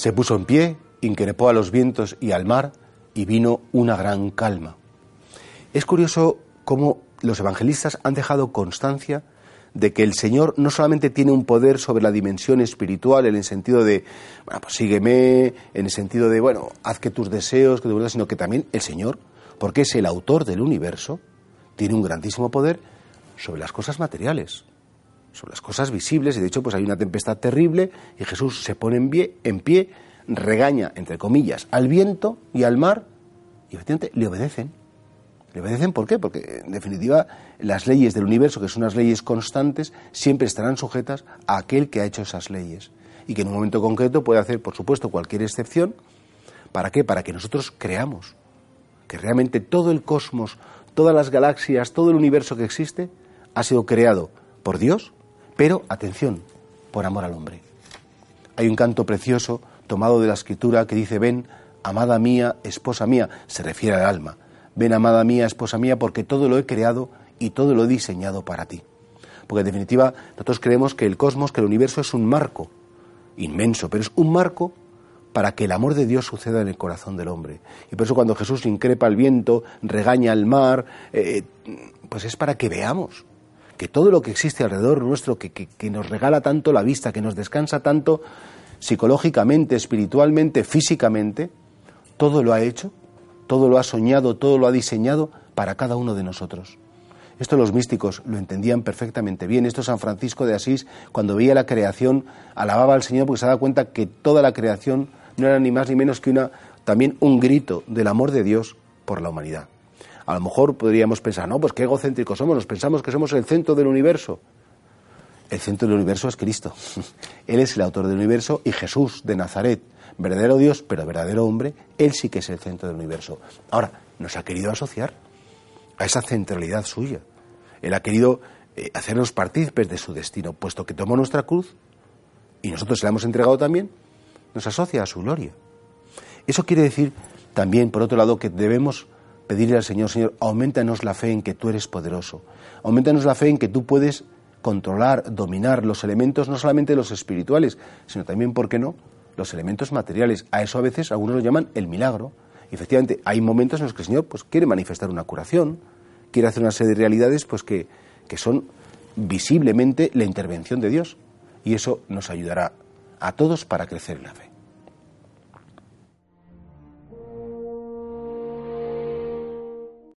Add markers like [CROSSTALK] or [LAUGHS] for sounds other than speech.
Se puso en pie, increpó a los vientos y al mar, y vino una gran calma. Es curioso cómo los evangelistas han dejado constancia de que el Señor no solamente tiene un poder sobre la dimensión espiritual en el sentido de, bueno, pues sígueme, en el sentido de, bueno, haz que tus deseos, que tu sino que también el Señor, porque es el autor del universo, tiene un grandísimo poder sobre las cosas materiales, sobre las cosas visibles, y de hecho pues hay una tempestad terrible y Jesús se pone en pie, en pie regaña, entre comillas, al viento y al mar, y efectivamente le obedecen. ¿Le obedecen por qué? Porque, en definitiva, las leyes del universo, que son unas leyes constantes, siempre estarán sujetas a aquel que ha hecho esas leyes. Y que en un momento concreto puede hacer, por supuesto, cualquier excepción. ¿Para qué? Para que nosotros creamos que realmente todo el cosmos, todas las galaxias, todo el universo que existe, ha sido creado por Dios, pero, atención, por amor al hombre. Hay un canto precioso tomado de la escritura que dice, ven, amada mía, esposa mía, se refiere al alma Ven, amada mía, esposa mía, porque todo lo he creado y todo lo he diseñado para ti. Porque en definitiva, nosotros creemos que el cosmos, que el universo es un marco inmenso, pero es un marco para que el amor de Dios suceda en el corazón del hombre. Y por eso cuando Jesús increpa al viento, regaña al mar, eh, pues es para que veamos que todo lo que existe alrededor nuestro, que, que nos regala tanto la vista, que nos descansa tanto psicológicamente, espiritualmente, físicamente, todo lo ha hecho todo lo ha soñado, todo lo ha diseñado para cada uno de nosotros. Esto los místicos lo entendían perfectamente bien. Esto San Francisco de Asís, cuando veía la creación, alababa al Señor porque se daba cuenta que toda la creación no era ni más ni menos que una, también un grito del amor de Dios por la humanidad. A lo mejor podríamos pensar, no, pues qué egocéntricos somos, nos pensamos que somos el centro del universo. El centro del universo es Cristo. [LAUGHS] Él es el autor del universo y Jesús de Nazaret verdadero Dios, pero verdadero hombre, Él sí que es el centro del universo. Ahora, nos ha querido asociar a esa centralidad suya. Él ha querido eh, hacernos partícipes de su destino, puesto que tomó nuestra cruz y nosotros la hemos entregado también, nos asocia a su gloria. Eso quiere decir también, por otro lado, que debemos pedirle al Señor, Señor, aumentanos la fe en que tú eres poderoso, aumentanos la fe en que tú puedes controlar, dominar los elementos, no solamente los espirituales, sino también, ¿por qué no?, los elementos materiales. A eso a veces algunos lo llaman el milagro. Y efectivamente, hay momentos en los que el Señor pues, quiere manifestar una curación, quiere hacer una serie de realidades pues, que, que son visiblemente la intervención de Dios. Y eso nos ayudará a todos para crecer en la fe.